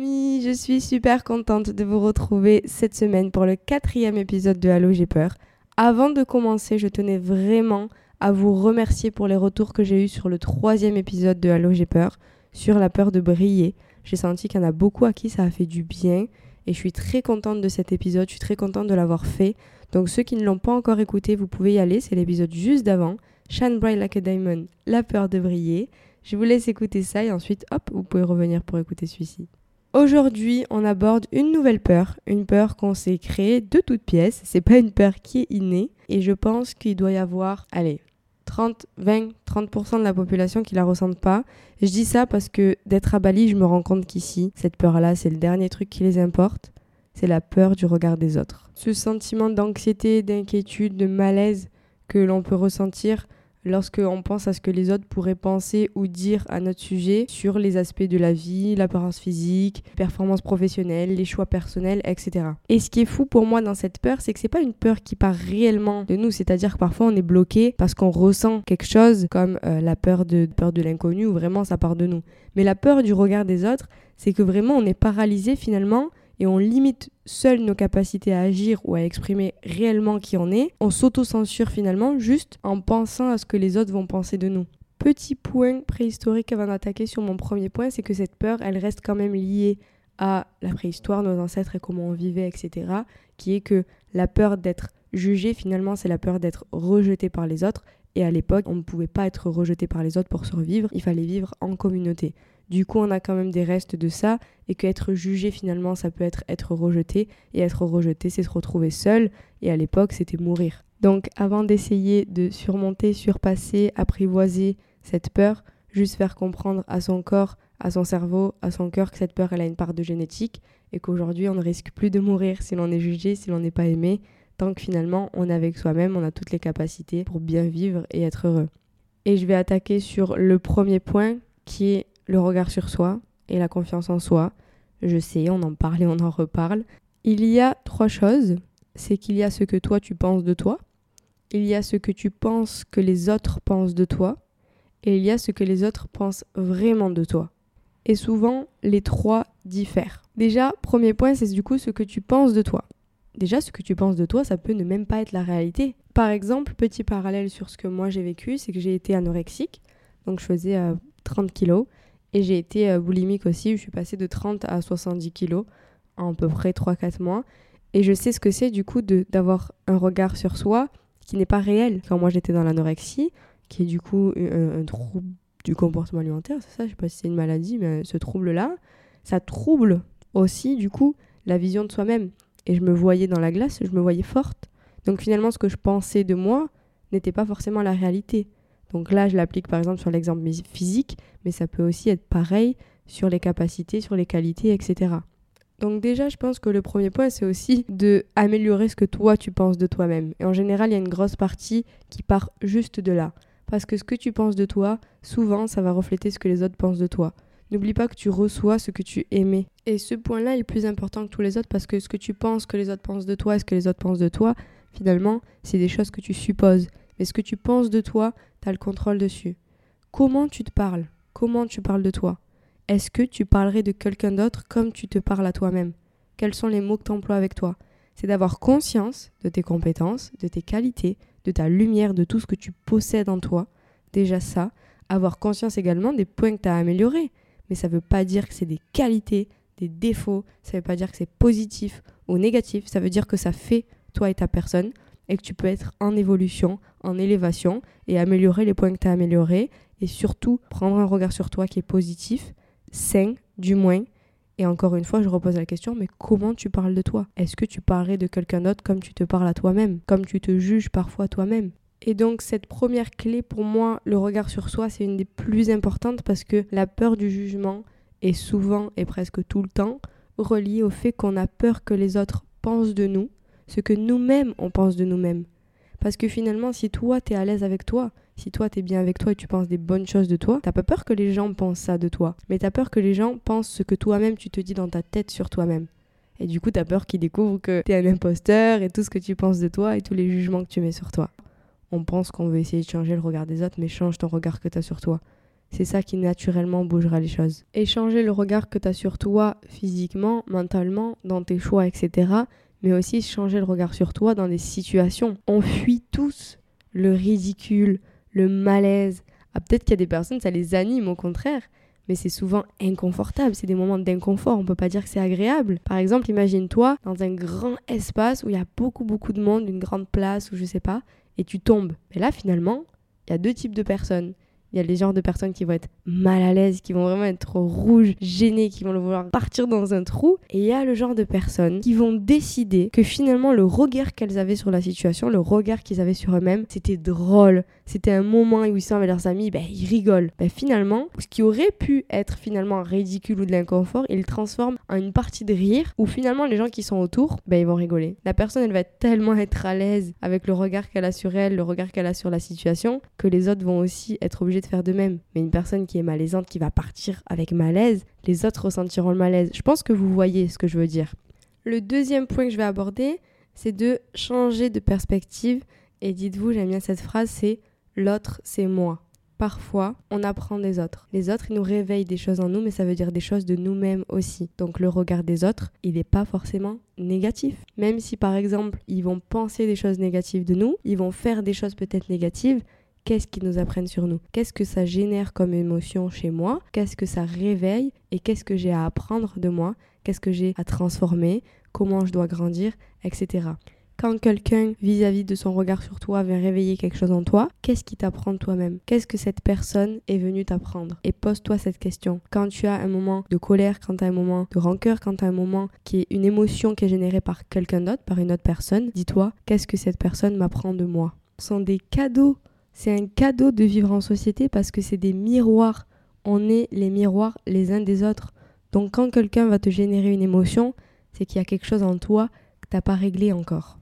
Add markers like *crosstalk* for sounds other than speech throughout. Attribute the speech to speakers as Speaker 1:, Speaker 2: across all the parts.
Speaker 1: Amis, je suis super contente de vous retrouver cette semaine pour le quatrième épisode de Halo j'ai peur. Avant de commencer, je tenais vraiment à vous remercier pour les retours que j'ai eus sur le troisième épisode de Halo j'ai peur, sur la peur de briller. J'ai senti qu'il y en a beaucoup à qui ça a fait du bien et je suis très contente de cet épisode, je suis très contente de l'avoir fait. Donc ceux qui ne l'ont pas encore écouté, vous pouvez y aller, c'est l'épisode juste d'avant. Shine Bright Like a Diamond, la peur de briller. Je vous laisse écouter ça et ensuite, hop, vous pouvez revenir pour écouter celui-ci. Aujourd'hui, on aborde une nouvelle peur, une peur qu'on s'est créée de toutes pièces. C'est pas une peur qui est innée et je pense qu'il doit y avoir, allez, 30, 20, 30% de la population qui la ressentent pas. Je dis ça parce que d'être à Bali, je me rends compte qu'ici, cette peur-là, c'est le dernier truc qui les importe. C'est la peur du regard des autres. Ce sentiment d'anxiété, d'inquiétude, de malaise que l'on peut ressentir lorsque on pense à ce que les autres pourraient penser ou dire à notre sujet sur les aspects de la vie, l'apparence physique, performance professionnelle, les choix personnels, etc. Et ce qui est fou pour moi dans cette peur, c'est que c'est pas une peur qui part réellement de nous, c'est-à-dire que parfois on est bloqué parce qu'on ressent quelque chose comme euh, la peur de peur de l'inconnu ou vraiment ça part de nous. Mais la peur du regard des autres, c'est que vraiment on est paralysé finalement et on limite seul nos capacités à agir ou à exprimer réellement qui on est, on s'auto-censure finalement juste en pensant à ce que les autres vont penser de nous. Petit point préhistorique avant d'attaquer sur mon premier point, c'est que cette peur, elle reste quand même liée à la préhistoire, nos ancêtres et comment on vivait, etc. Qui est que la peur d'être jugé, finalement, c'est la peur d'être rejeté par les autres. Et à l'époque, on ne pouvait pas être rejeté par les autres pour survivre, il fallait vivre en communauté. Du coup, on a quand même des restes de ça et qu'être jugé finalement, ça peut être être rejeté et être rejeté, c'est se retrouver seul et à l'époque, c'était mourir. Donc, avant d'essayer de surmonter, surpasser, apprivoiser cette peur, juste faire comprendre à son corps, à son cerveau, à son cœur que cette peur, elle a une part de génétique et qu'aujourd'hui, on ne risque plus de mourir si l'on est jugé, si l'on n'est pas aimé, tant que finalement, on est avec soi-même, on a toutes les capacités pour bien vivre et être heureux. Et je vais attaquer sur le premier point qui est le regard sur soi et la confiance en soi. Je sais, on en parle et on en reparle. Il y a trois choses. C'est qu'il y a ce que toi tu penses de toi, il y a ce que tu penses que les autres pensent de toi, et il y a ce que les autres pensent vraiment de toi. Et souvent, les trois diffèrent. Déjà, premier point, c'est du coup ce que tu penses de toi. Déjà, ce que tu penses de toi, ça peut ne même pas être la réalité. Par exemple, petit parallèle sur ce que moi j'ai vécu, c'est que j'ai été anorexique, donc je faisais euh, 30 kilos, et j'ai été euh, boulimique aussi, je suis passée de 30 à 70 kilos en à peu près 3-4 mois. Et je sais ce que c'est du coup d'avoir un regard sur soi qui n'est pas réel. Quand moi j'étais dans l'anorexie, qui est du coup un, un, trouble du comportement alimentaire, c'est ça, je sais pas si c'est une maladie, mais ce trouble-là, ça trouble aussi du coup la vision de soi-même. Et je me voyais dans la glace, je me voyais forte. Donc finalement, ce que je pensais de moi n'était pas forcément la réalité. Donc là, je l'applique par exemple sur l'exemple physique, mais ça peut aussi être pareil sur les capacités, sur les qualités, etc. Donc déjà, je pense que le premier point, c'est aussi de améliorer ce que toi tu penses de toi-même. Et en général, il y a une grosse partie qui part juste de là. Parce que ce que tu penses de toi, souvent, ça va refléter ce que les autres pensent de toi. N'oublie pas que tu reçois ce que tu aimais. Et ce point-là est plus important que tous les autres parce que ce que tu penses que les autres pensent de toi et ce que les autres pensent de toi, finalement, c'est des choses que tu supposes. Mais ce que tu penses de toi, tu as le contrôle dessus. Comment tu te parles? Comment tu parles de toi? Est-ce que tu parlerais de quelqu'un d'autre comme tu te parles à toi-même? Quels sont les mots que tu emploies avec toi? C'est d'avoir conscience de tes compétences, de tes qualités, de ta lumière, de tout ce que tu possèdes en toi. Déjà ça. Avoir conscience également des points que tu as améliorés. Mais ça ne veut pas dire que c'est des qualités, des défauts, ça ne veut pas dire que c'est positif ou négatif. Ça veut dire que ça fait toi et ta personne et que tu peux être en évolution, en élévation et améliorer les points que tu as améliorés et surtout prendre un regard sur toi qui est positif, sain du moins. Et encore une fois, je repose la question, mais comment tu parles de toi? Est-ce que tu parlerais de quelqu'un d'autre comme tu te parles à toi-même, comme tu te juges parfois toi-même? Et donc cette première clé pour moi, le regard sur soi, c'est une des plus importantes parce que la peur du jugement est souvent et presque tout le temps reliée au fait qu'on a peur que les autres pensent de nous ce que nous-mêmes on pense de nous-mêmes. Parce que finalement, si toi, tu es à l'aise avec toi, si toi, tu es bien avec toi et tu penses des bonnes choses de toi, t'as pas peur que les gens pensent ça de toi. Mais tu as peur que les gens pensent ce que toi-même tu te dis dans ta tête sur toi-même. Et du coup, tu as peur qu'ils découvrent que tu es un imposteur et tout ce que tu penses de toi et tous les jugements que tu mets sur toi. On pense qu'on veut essayer de changer le regard des autres, mais change ton regard que tu as sur toi. C'est ça qui naturellement bougera les choses. Et changer le regard que tu as sur toi physiquement, mentalement, dans tes choix, etc., mais aussi changer le regard sur toi dans des situations. On fuit tous le ridicule, le malaise. Ah, peut-être qu'il y a des personnes, ça les anime au contraire, mais c'est souvent inconfortable. C'est des moments d'inconfort. On peut pas dire que c'est agréable. Par exemple, imagine-toi dans un grand espace où il y a beaucoup, beaucoup de monde, une grande place ou je sais pas, et tu tombes. Mais là, finalement, il y a deux types de personnes. Il y a les genres de personnes qui vont être mal à l'aise, qui vont vraiment être rouges, gênées, qui vont le vouloir partir dans un trou. Et il y a le genre de personnes qui vont décider que finalement le regard qu'elles avaient sur la situation, le regard qu'ils avaient sur eux-mêmes, c'était drôle. C'était un moment où ils sont avec leurs amis, ben, ils rigolent. Ben, finalement, ce qui aurait pu être finalement ridicule ou de l'inconfort, ils le transforment en une partie de rire où finalement les gens qui sont autour, ben, ils vont rigoler. La personne, elle va tellement être à l'aise avec le regard qu'elle a sur elle, le regard qu'elle a sur la situation, que les autres vont aussi être obligés de faire de même. Mais une personne qui est malaisante, qui va partir avec malaise, les autres ressentiront le malaise. Je pense que vous voyez ce que je veux dire. Le deuxième point que je vais aborder, c'est de changer de perspective. Et dites-vous, j'aime bien cette phrase, c'est l'autre, c'est moi. Parfois, on apprend des autres. Les autres, ils nous réveillent des choses en nous, mais ça veut dire des choses de nous-mêmes aussi. Donc le regard des autres, il n'est pas forcément négatif. Même si par exemple, ils vont penser des choses négatives de nous, ils vont faire des choses peut-être négatives, qu'est-ce qu'ils nous apprennent sur nous, qu'est-ce que ça génère comme émotion chez moi, qu'est-ce que ça réveille? Et qu'est-ce que j'ai à apprendre de moi, qu'est-ce que j'ai à transformer, comment je dois grandir, etc. Quand quelqu'un vis-à-vis de son regard sur toi vient réveiller quelque chose en toi, qu'est-ce qui t'apprend toi-même? Qu'est-ce que cette personne est venue t'apprendre? Et pose-toi cette question. Quand tu as un moment de colère, quand tu as un moment de rancœur, quand tu as un moment qui est une émotion qui est générée par quelqu'un d'autre, par une autre personne, dis-toi, qu'est-ce que cette personne m'apprend de moi? Ce sont des cadeaux c'est un cadeau de vivre en société parce que c'est des miroirs. On est les miroirs les uns des autres. Donc quand quelqu'un va te générer une émotion, c'est qu'il y a quelque chose en toi que tu n'as pas réglé encore.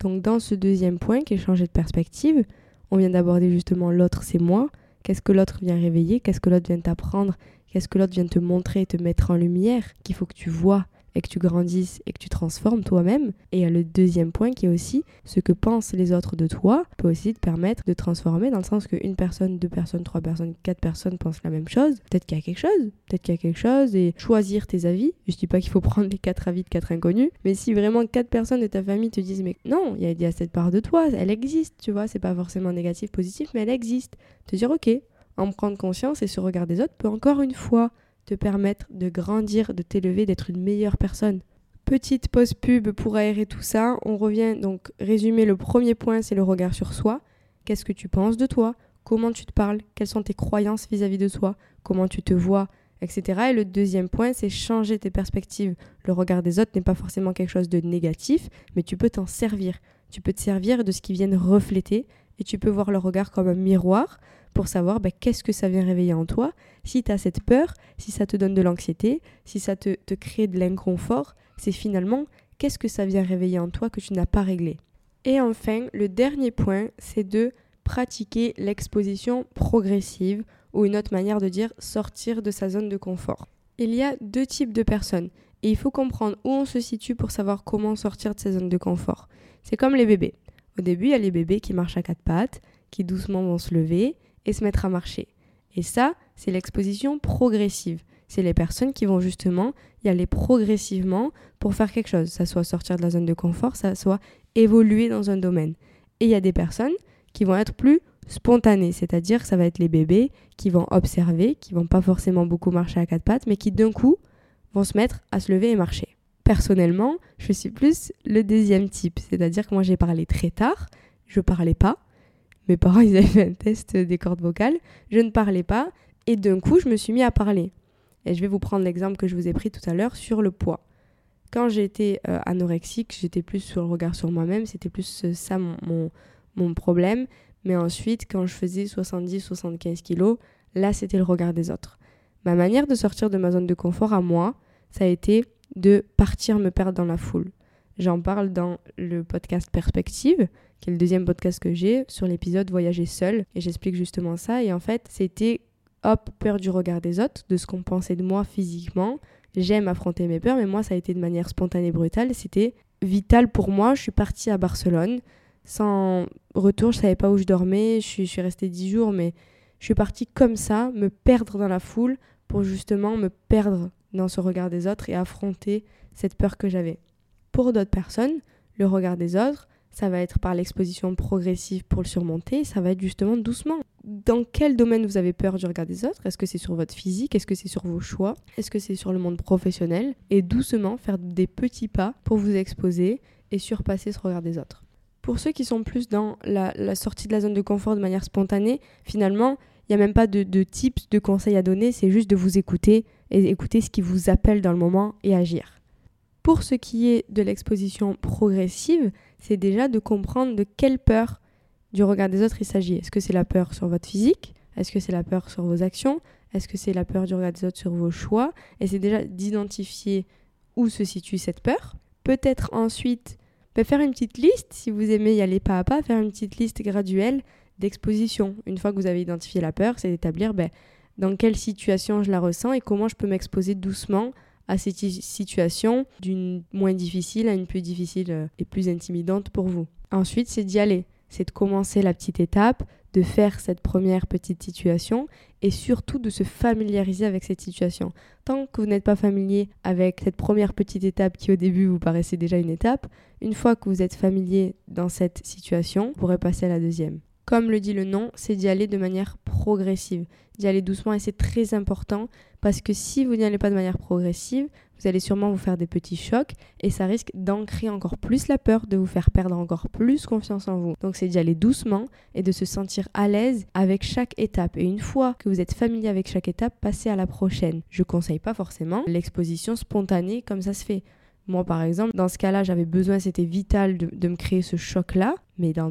Speaker 1: Donc dans ce deuxième point qui est changer de perspective, on vient d'aborder justement l'autre, c'est moi. Qu'est-ce que l'autre vient réveiller? Qu'est-ce que l'autre vient t'apprendre? Qu'est-ce que l'autre vient te montrer et te mettre en lumière? Qu'il faut que tu vois et que tu grandisses et que tu transformes toi-même. Et le deuxième point qui est aussi ce que pensent les autres de toi peut aussi te permettre de transformer dans le sens qu'une personne, deux personnes, trois personnes, quatre personnes pensent la même chose. Peut-être qu'il y a quelque chose, peut-être qu'il y a quelque chose et choisir tes avis. Je dis pas qu'il faut *laughs* prendre les quatre avis de quatre inconnus, mais si vraiment quatre personnes de ta famille te disent mais non, il y, a cette part de toi, elle existe, tu vois, c'est pas forcément négatif, positif, mais elle existe. Te dire ok, en prendre conscience et se regarder des autres peut encore une fois te permettre de grandir, de t'élever, d'être une meilleure personne. Petite pause pub pour aérer tout ça. On revient donc résumer le premier point, c'est le regard sur soi. Qu'est-ce que tu penses de toi? Comment tu te parles? Quelles sont tes croyances vis-à-vis de toi? Comment tu te vois? Etc. Et le deuxième point, c'est changer tes perspectives. Le regard des autres n'est pas forcément quelque chose de négatif, mais tu peux t'en servir. Tu peux te servir de ce qui vient refléter et tu peux voir le regard comme un miroir pour savoir bah, qu'est-ce que ça vient réveiller en toi. Si tu as cette peur, si ça te donne de l'anxiété, si ça te, te crée de l'inconfort, c'est finalement qu'est-ce que ça vient réveiller en toi que tu n'as pas réglé. Et enfin, le dernier point, c'est de pratiquer l'exposition progressive ou une autre manière de dire sortir de sa zone de confort. Il y a deux types de personnes et il faut comprendre où on se situe pour savoir comment sortir de sa zone de confort. C'est comme les bébés. Au début, il y a les bébés qui marchent à quatre pattes, qui doucement vont se lever et se mettre à marcher. Et ça, c'est l'exposition progressive. C'est les personnes qui vont justement y aller progressivement pour faire quelque chose. Ça soit sortir de la zone de confort, ça soit évoluer dans un domaine. Et il y a des personnes qui vont être plus spontanées, c'est-à-dire ça va être les bébés qui vont observer, qui vont pas forcément beaucoup marcher à quatre pattes, mais qui d'un coup vont se mettre à se lever et marcher. Personnellement, je suis plus le deuxième type. C'est-à-dire que moi, j'ai parlé très tard, je parlais pas. Mes parents, *laughs* ils avaient fait un test des cordes vocales. Je ne parlais pas. Et d'un coup, je me suis mis à parler. Et je vais vous prendre l'exemple que je vous ai pris tout à l'heure sur le poids. Quand j'étais euh, anorexique, j'étais plus sur le regard sur moi-même. C'était plus euh, ça mon, mon, mon problème. Mais ensuite, quand je faisais 70-75 kilos, là, c'était le regard des autres. Ma manière de sortir de ma zone de confort à moi, ça a été de partir me perdre dans la foule. J'en parle dans le podcast Perspective, qui est le deuxième podcast que j'ai, sur l'épisode Voyager seul. Et j'explique justement ça. Et en fait, c'était hop, peur du regard des autres, de ce qu'on pensait de moi physiquement. J'aime affronter mes peurs, mais moi, ça a été de manière spontanée et brutale. C'était vital pour moi. Je suis partie à Barcelone. Sans retour, je savais pas où je dormais. Je suis, je suis restée dix jours, mais je suis partie comme ça, me perdre dans la foule pour justement me perdre dans ce regard des autres et affronter cette peur que j'avais. Pour d'autres personnes, le regard des autres, ça va être par l'exposition progressive pour le surmonter, ça va être justement doucement. Dans quel domaine vous avez peur du regard des autres? Est-ce que c'est sur votre physique? Est-ce que c'est sur vos choix? Est-ce que c'est sur le monde professionnel? Et doucement faire des petits pas pour vous exposer et surpasser ce regard des autres. Pour ceux qui sont plus dans la, sortie de la zone de confort de manière spontanée, finalement, il n'y a même pas de, de tips, de conseils à donner, c'est juste de vous écouter et écouter ce qui vous appelle dans le moment et agir. Pour ce qui est de l'exposition progressive, c'est déjà de comprendre de quelle peur du regard des autres il s'agit. Est-ce que c'est la peur sur votre physique? Est-ce que c'est la peur sur vos actions? Est-ce que c'est la peur du regard des autres sur vos choix? Et c'est déjà d'identifier où se situe cette peur. Peut-être ensuite ben, faire une petite liste, si vous aimez y aller pas à pas, faire une petite liste graduelle d'exposition. Une fois que vous avez identifié la peur, c'est d'établir ben, dans quelle situation je la ressens et comment je peux m'exposer doucement à cette situation d'une moins difficile à une plus difficile euh, et plus intimidante pour vous. Ensuite, c'est d'y aller, c'est de commencer la petite étape, de faire cette première petite situation et surtout de se familiariser avec cette situation. Tant que vous n'êtes pas familier avec cette première petite étape qui au début vous paraissait déjà une étape, une fois que vous êtes familier dans cette situation, vous pourrez passer à la deuxième. Comme le dit le nom, c'est d'y aller de manière progressive, d'y aller doucement et c'est très important parce que si vous n'y allez pas de manière progressive, vous allez sûrement vous faire des petits chocs et ça risque d'ancrer encore plus la peur, de vous faire perdre encore plus confiance en vous. Donc c'est d'y aller doucement et de se sentir à l'aise avec chaque étape. Et une fois que vous êtes familier avec chaque étape, passez à la prochaine. Je conseille pas forcément l'exposition spontanée comme ça se fait. Moi, par exemple, dans ce cas-là, j'avais besoin, c'était vital de, me créer ce choc-là, mais dans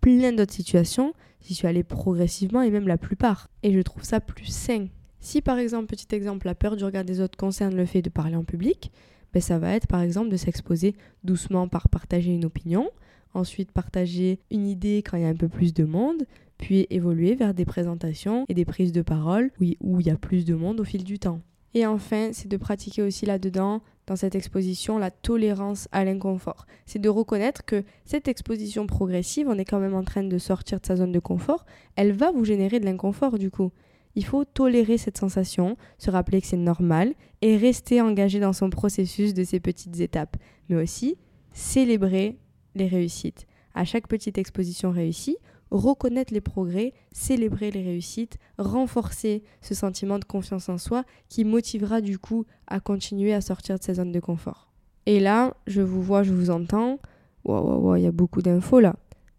Speaker 1: plein d'autres situations, j'y suis allée progressivement et même la plupart. Et je trouve ça plus sain. Si par exemple, petit exemple, la peur du regard des autres concerne le fait de parler en public, ben, ça va être par exemple de s'exposer doucement par partager une opinion, ensuite partager une idée quand il y a un peu plus de monde, puis évoluer vers des présentations et des prises de parole où il y a plus de monde au fil du temps. Et enfin, c'est de pratiquer aussi là-dedans, dans cette exposition, la tolérance à l'inconfort. C'est de reconnaître que cette exposition progressive, on est quand même en train de sortir de sa zone de confort, elle va vous générer de l'inconfort du coup. Il faut tolérer cette sensation, se rappeler que c'est normal et rester engagé dans son processus de ces petites étapes, mais aussi célébrer les réussites. À chaque petite exposition réussie, reconnaître les progrès, célébrer les réussites, renforcer ce sentiment de confiance en soi qui motivera du coup à continuer à sortir de sa zone de confort. Et là, je vous vois, je vous entends. Waouh, wow, il y a beaucoup d'infos là.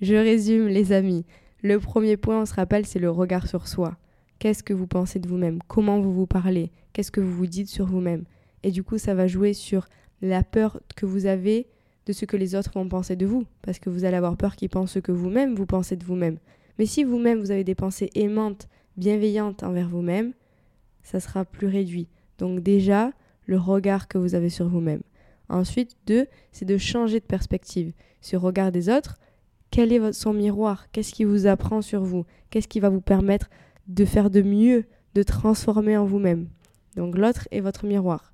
Speaker 1: Je résume les amis. Le premier point, on se rappelle, c'est le regard sur soi. Qu'est-ce que vous pensez de vous-même? Comment vous vous parlez? Qu'est-ce que vous vous dites sur vous-même? Et du coup, ça va jouer sur la peur que vous avez de ce que les autres vont penser de vous, parce que vous allez avoir peur qu'ils pensent ce que vous-même vous pensez de vous-même. Mais si vous-même vous avez des pensées aimantes, bienveillantes envers vous-même, ça sera plus réduit. Donc déjà, le regard que vous avez sur vous-même. Ensuite, deux, c'est de changer de perspective. Ce regard des autres, quel est son miroir? Qu'est-ce qui vous apprend sur vous? Qu'est-ce qui va vous permettre de faire de mieux, de transformer en vous-même? Donc l'autre est votre miroir.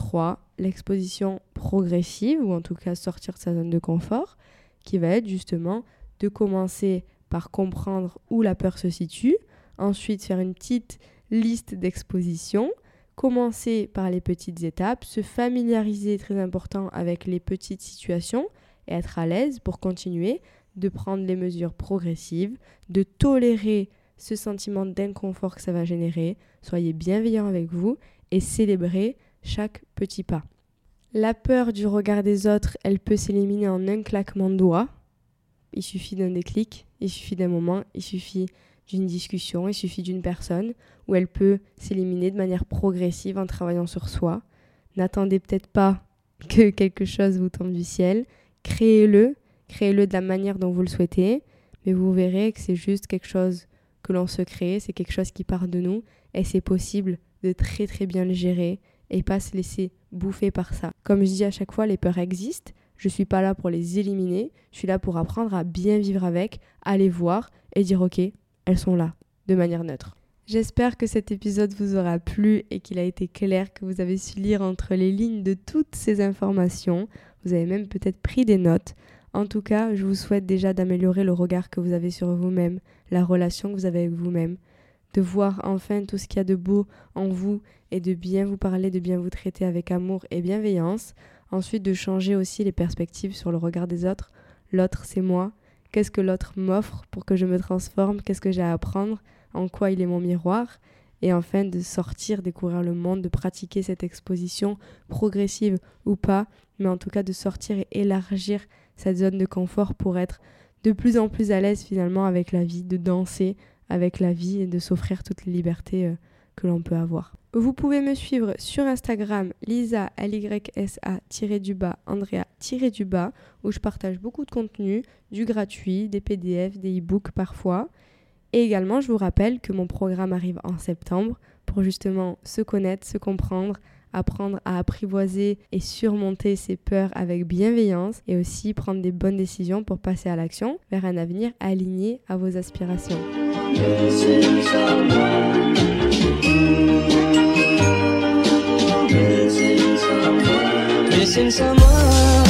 Speaker 1: 3. L'exposition progressive, ou en tout cas sortir de sa zone de confort, qui va être justement de commencer par comprendre où la peur se situe, ensuite faire une petite liste d'expositions, commencer par les petites étapes, se familiariser, très important, avec les petites situations et être à l'aise pour continuer de prendre les mesures progressives, de tolérer ce sentiment d'inconfort que ça va générer, soyez bienveillant avec vous et célébrez chaque petit pas. La peur du regard des autres, elle peut s'éliminer en un claquement de doigts. Il suffit d'un déclic, il suffit d'un moment, il suffit d'une discussion, il suffit d'une personne, où elle peut s'éliminer de manière progressive en travaillant sur soi. N'attendez peut-être pas que quelque chose vous tombe du ciel. Créez-le, créez-le de la manière dont vous le souhaitez, mais vous verrez que c'est juste quelque chose que l'on se crée, c'est quelque chose qui part de nous, et c'est possible de très très bien le gérer et pas se laisser bouffer par ça. Comme je dis à chaque fois, les peurs existent, je suis pas là pour les éliminer, je suis là pour apprendre à bien vivre avec, à les voir et dire ok, elles sont là, de manière neutre. J'espère que cet épisode vous aura plu et qu'il a été clair, que vous avez su lire entre les lignes de toutes ces informations. Vous avez même peut-être pris des notes. En tout cas, je vous souhaite déjà d'améliorer le regard que vous avez sur vous-même, la relation que vous avez avec vous-même, de voir enfin tout ce qu'il y a de beau en vous et de bien vous parler, de bien vous traiter avec amour et bienveillance. Ensuite, de changer aussi les perspectives sur le regard des autres. L'autre, c'est moi. Qu'est-ce que l'autre m'offre pour que je me transforme? Qu'est-ce que j'ai à apprendre? En quoi il est mon miroir, et enfin de sortir, découvrir le monde, de pratiquer cette exposition progressive ou pas, mais en tout cas de sortir et élargir cette zone de confort pour être de plus en plus à l'aise finalement avec la vie, de danser avec la vie et de s'offrir toutes les libertés euh, que l'on peut avoir. Vous pouvez me suivre sur Instagram lisa du bas andrea du bas où je partage beaucoup de contenu, du gratuit, des PDF, des e-books parfois. Et également, je vous rappelle que mon programme arrive en septembre pour justement se connaître, se comprendre, apprendre à apprivoiser et surmonter ses peurs avec bienveillance et aussi prendre des bonnes décisions pour passer à l'action vers un avenir aligné à vos aspirations. missing someone.